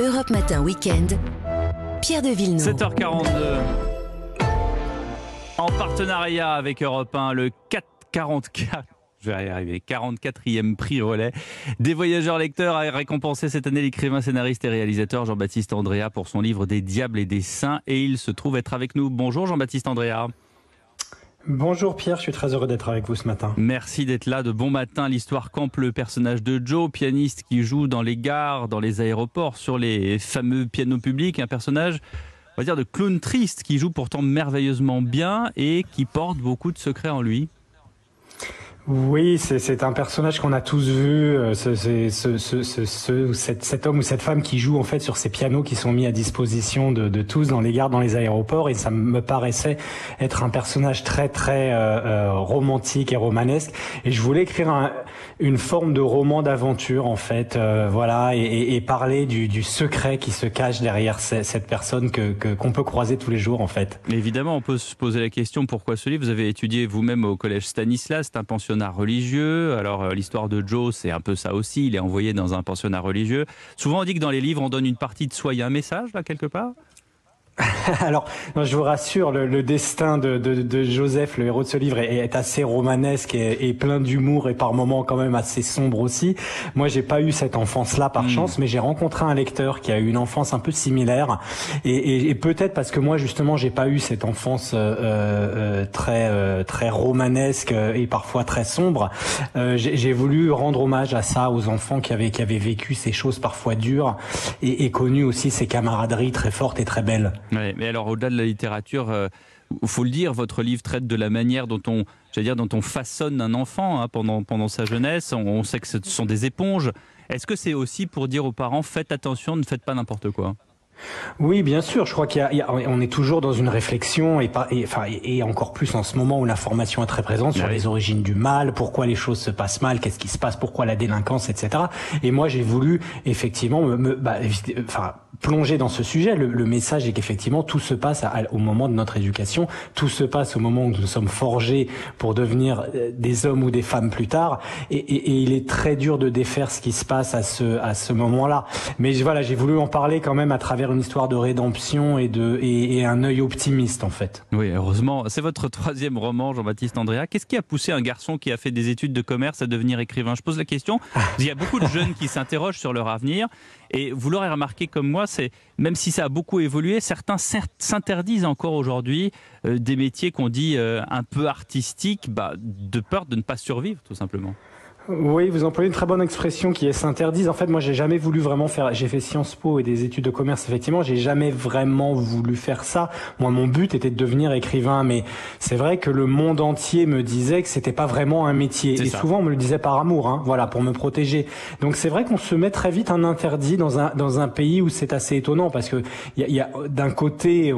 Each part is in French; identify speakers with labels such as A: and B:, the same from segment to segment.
A: Europe Matin Weekend. Pierre de Villeneuve.
B: 7h42. En partenariat avec Europe 1, le 444. Je vais y arriver. 44e prix relais des voyageurs lecteurs a récompensé cette année l'écrivain, scénariste et réalisateur Jean-Baptiste Andrea pour son livre Des diables et des saints. Et il se trouve être avec nous. Bonjour Jean-Baptiste Andrea.
C: Bonjour Pierre, je suis très heureux d'être avec vous ce matin.
B: Merci d'être là. De bon matin, l'histoire campe le personnage de Joe, pianiste qui joue dans les gares, dans les aéroports, sur les fameux pianos publics. Un personnage, on va dire, de clown triste qui joue pourtant merveilleusement bien et qui porte beaucoup de secrets en lui.
C: Oui, c'est un personnage qu'on a tous vu, euh, ce, ce, ce, ce cet, cet, homme ou cette femme qui joue en fait sur ces pianos qui sont mis à disposition de, de, tous dans les gares, dans les aéroports, et ça me paraissait être un personnage très très euh, euh, romantique et romanesque. Et je voulais écrire un, une forme de roman d'aventure en fait, voilà, et, et, parler du, du, secret qui se cache derrière cette personne que qu'on peut croiser tous les jours en fait.
B: évidemment, on peut se poser la question pourquoi ce livre? Vous avez étudié vous-même au collège Stanislas, c'est un pensionnat religieux. Alors euh, l'histoire de Joe, c'est un peu ça aussi. Il est envoyé dans un pensionnat religieux. Souvent on dit que dans les livres, on donne une partie de soi. Il y a un message là quelque part?
C: Alors, je vous rassure, le, destin de, Joseph, le héros de ce livre, est, assez romanesque et, plein d'humour et par moments quand même assez sombre aussi. Moi, j'ai pas eu cette enfance-là par hmm. chance, mais j'ai rencontré un lecteur qui a eu une enfance un peu similaire et, peut-être parce que moi justement, j'ai pas eu cette enfance euh, euh, très euh, très romanesque et parfois très sombre. j'ai voulu rendre hommage à ça, aux enfants qui avaient qui avaient vécu ces choses parfois dures et, et connu aussi ces camaraderies très fortes et très belles
B: mais alors au-delà de la littérature, il euh, faut le dire, votre livre traite de la manière dont on, dire, dont on façonne un enfant hein, pendant, pendant sa jeunesse. On, sait que ce sont des éponges. Est-ce que c'est aussi pour dire aux parents faites attention, ne faites pas n'importe quoi?
C: Oui, bien sûr. Je crois qu'il y, a, on est toujours dans une réflexion et, pas, et, enfin, et encore plus en ce moment où l'information est très présente sur les origines du mal, pourquoi les choses se passent mal, qu'est-ce qui se passe, pourquoi la délinquance, etc. Et moi, j'ai voulu effectivement me, bah, enfin, plonger dans ce sujet. Le, le message est qu'effectivement, tout se passe au moment de notre éducation, tout se passe au moment où nous sommes forgés pour devenir euh, des hommes ou des femmes plus tard. Et, et, et il est très dur de défaire ce qui se passe à ce, à ce moment-là. Mais voilà, j'ai voulu en parler quand même à travers une histoire de rédemption et, de, et, un œil optimiste en fait.
B: Oui, heureusement. C'est votre troisième roman, Jean-Baptiste Andrea. Qu'est-ce qui a poussé un garçon qui a fait des études de commerce à devenir écrivain? Je pose la question. Il y a beaucoup de jeunes qui s'interrogent sur leur avenir. Et vous l'aurez remarqué comme moi, c'est même si ça a beaucoup évolué, certains s'interdisent encore aujourd'hui euh, des métiers qu'on dit euh, un peu artistiques, bah, de peur de ne pas survivre, tout simplement.
C: Oui, vous employez une très bonne expression qui est s'interdise. En fait, moi, j'ai jamais voulu vraiment faire. J'ai fait Sciences Po et des études de commerce. Effectivement, j'ai jamais vraiment voulu faire ça. Moi, mon but était de devenir écrivain, mais c'est vrai que le monde entier me disait que c'était pas vraiment un métier. Et souvent, on me le disait par amour, hein, voilà, pour me protéger. Donc, c'est vrai qu'on se met très vite un interdit dans un dans un pays où c'est assez étonnant parce que il y a, y a d'un côté,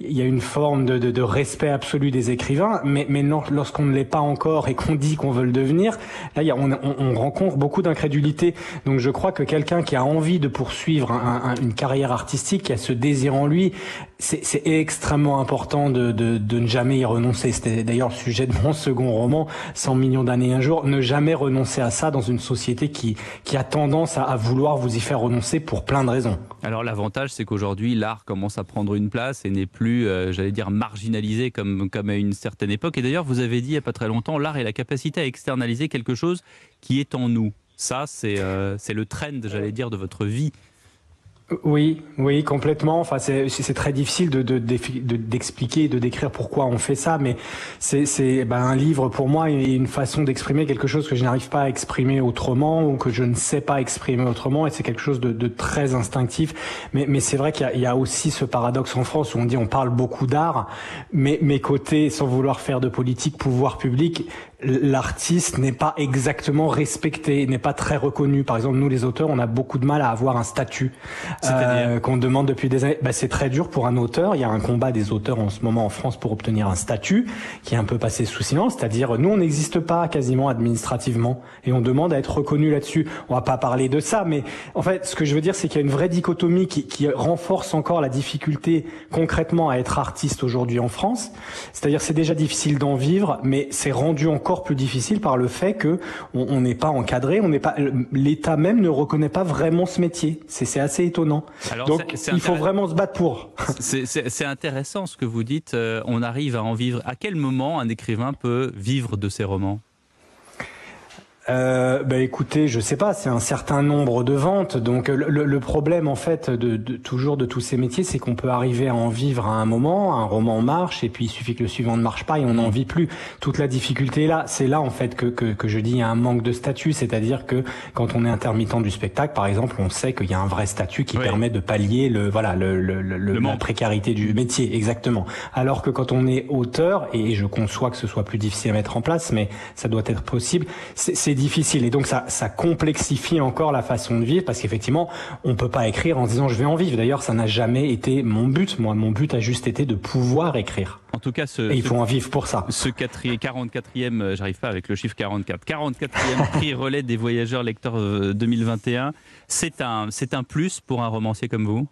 C: il y a une forme de, de, de, respect absolu des écrivains, mais mais lorsqu'on ne l'est pas encore et qu'on dit qu'on veut le devenir, là, il y a on, rencontre beaucoup d'incrédulité. Donc je crois que quelqu'un qui a envie de poursuivre une carrière artistique, qui a ce désir en lui, c'est extrêmement important de, ne jamais y renoncer. C'était d'ailleurs le sujet de mon second roman, 100 millions d'années un jour. Ne jamais renoncer à ça dans une société qui, qui a tendance à, vouloir vous y faire renoncer pour plein de raisons.
B: Alors l'avantage, c'est qu'aujourd'hui, l'art commence à prendre une place et n'est plus, euh, j'allais dire, marginalisé comme, comme à une certaine époque. Et d'ailleurs, vous avez dit il n'y a pas très longtemps, l'art est la capacité à externaliser quelque chose qui est en nous. Ça, c'est euh, le trend, j'allais dire, de votre vie.
C: Oui, oui, complètement. Enfin, c'est très difficile de d'expliquer, de, de, décrire pourquoi on fait ça, mais c'est ben, un livre pour moi est une façon d'exprimer quelque chose que je n'arrive pas à exprimer autrement ou que je ne sais pas exprimer autrement, et c'est quelque chose de, de, très instinctif. Mais, mais c'est vrai qu'il y, y, a aussi ce paradoxe en France où on dit on parle beaucoup d'art, mais mes côtés, sans vouloir faire de politique, pouvoir public, l'artiste n'est pas exactement respecté, n'est pas très reconnu. Par exemple, nous les auteurs, on a beaucoup de mal à avoir un statut euh, qu'on demande depuis des années. Bah, c'est très dur pour un auteur. Il y a un combat des auteurs en ce moment en France pour obtenir un statut qui est un peu passé sous silence. C'est-à-dire, nous, on n'existe pas quasiment administrativement et on demande à être reconnu là-dessus. On va pas parler de ça, mais en fait, ce que je veux dire, c'est qu'il y a une vraie dichotomie qui, qui renforce encore la difficulté concrètement à être artiste aujourd'hui en France. C'est-à-dire, c'est déjà difficile d'en vivre, mais c'est rendu encore encore plus difficile par le fait que on n'est pas encadré, on n'est pas l'État même ne reconnaît pas vraiment ce métier. C'est assez étonnant. Donc il faut vraiment se battre pour.
B: C'est intéressant ce que vous dites. Euh, on arrive à en vivre. À quel moment un écrivain peut vivre de ses romans?
C: Euh, bah écoutez, je sais pas, c'est un certain nombre de ventes. Donc le, le problème en fait de, de, toujours de tous ces métiers, c'est qu'on peut arriver à en vivre à un moment, un roman marche et puis il suffit que le suivant ne marche pas et on n'en vit plus. Toute la difficulté est là, c'est là en fait que, que, que je dis il y a un manque de statut, c'est-à-dire que quand on est intermittent du spectacle, par exemple, on sait qu'il y a un vrai statut qui permet de pallier le voilà le, le, le la précarité du métier exactement. Alors que quand on est auteur et je conçois que ce soit plus difficile à mettre en place, mais ça doit être possible, c'est difficile et donc ça, ça complexifie encore la façon de vivre parce qu'effectivement on peut pas écrire en disant je vais en vivre. D'ailleurs ça n'a jamais été mon but. Moi mon but a juste été de pouvoir écrire.
B: En tout cas, ce,
C: et il faut en vivre pour ça.
B: Ce 44e, euh, j'arrive pas avec le chiffre 44, 44e prix relais des voyageurs lecteurs 2021, euh, c'est un, c'est un plus pour un romancier comme vous?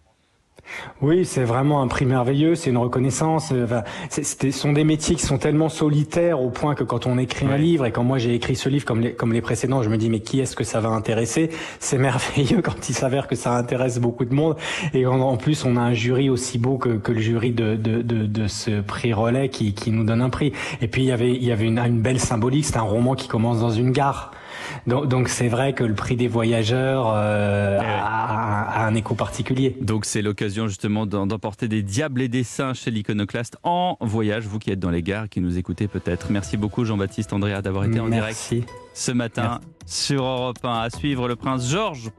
C: Oui, c'est vraiment un prix merveilleux, c'est une reconnaissance. Euh, enfin, ce sont des métiers qui sont tellement solitaires au point que quand on écrit un livre, et quand moi j'ai écrit ce livre comme les, comme les précédents, je me dis mais qui est-ce que ça va intéresser? C'est merveilleux quand il s'avère que ça intéresse beaucoup de monde, et en, plus on a un jury aussi beau que, que le jury de, de, de, de, ce prix relais qui, qui nous donne un prix. Et puis il y avait, il y avait une, une belle symbolique, c'est un roman qui commence dans une gare. Donc c'est vrai que le prix des voyageurs euh, eh a, un écho particulier.
B: Donc c'est l'occasion justement d'emporter des diables et des saints chez l'iconoclaste en voyage, vous qui êtes dans les gares, qui nous écoutez peut-être. Merci beaucoup Jean-Baptiste Andrea d'avoir été en direct ce matin sur Europe 1. À suivre le prince Georges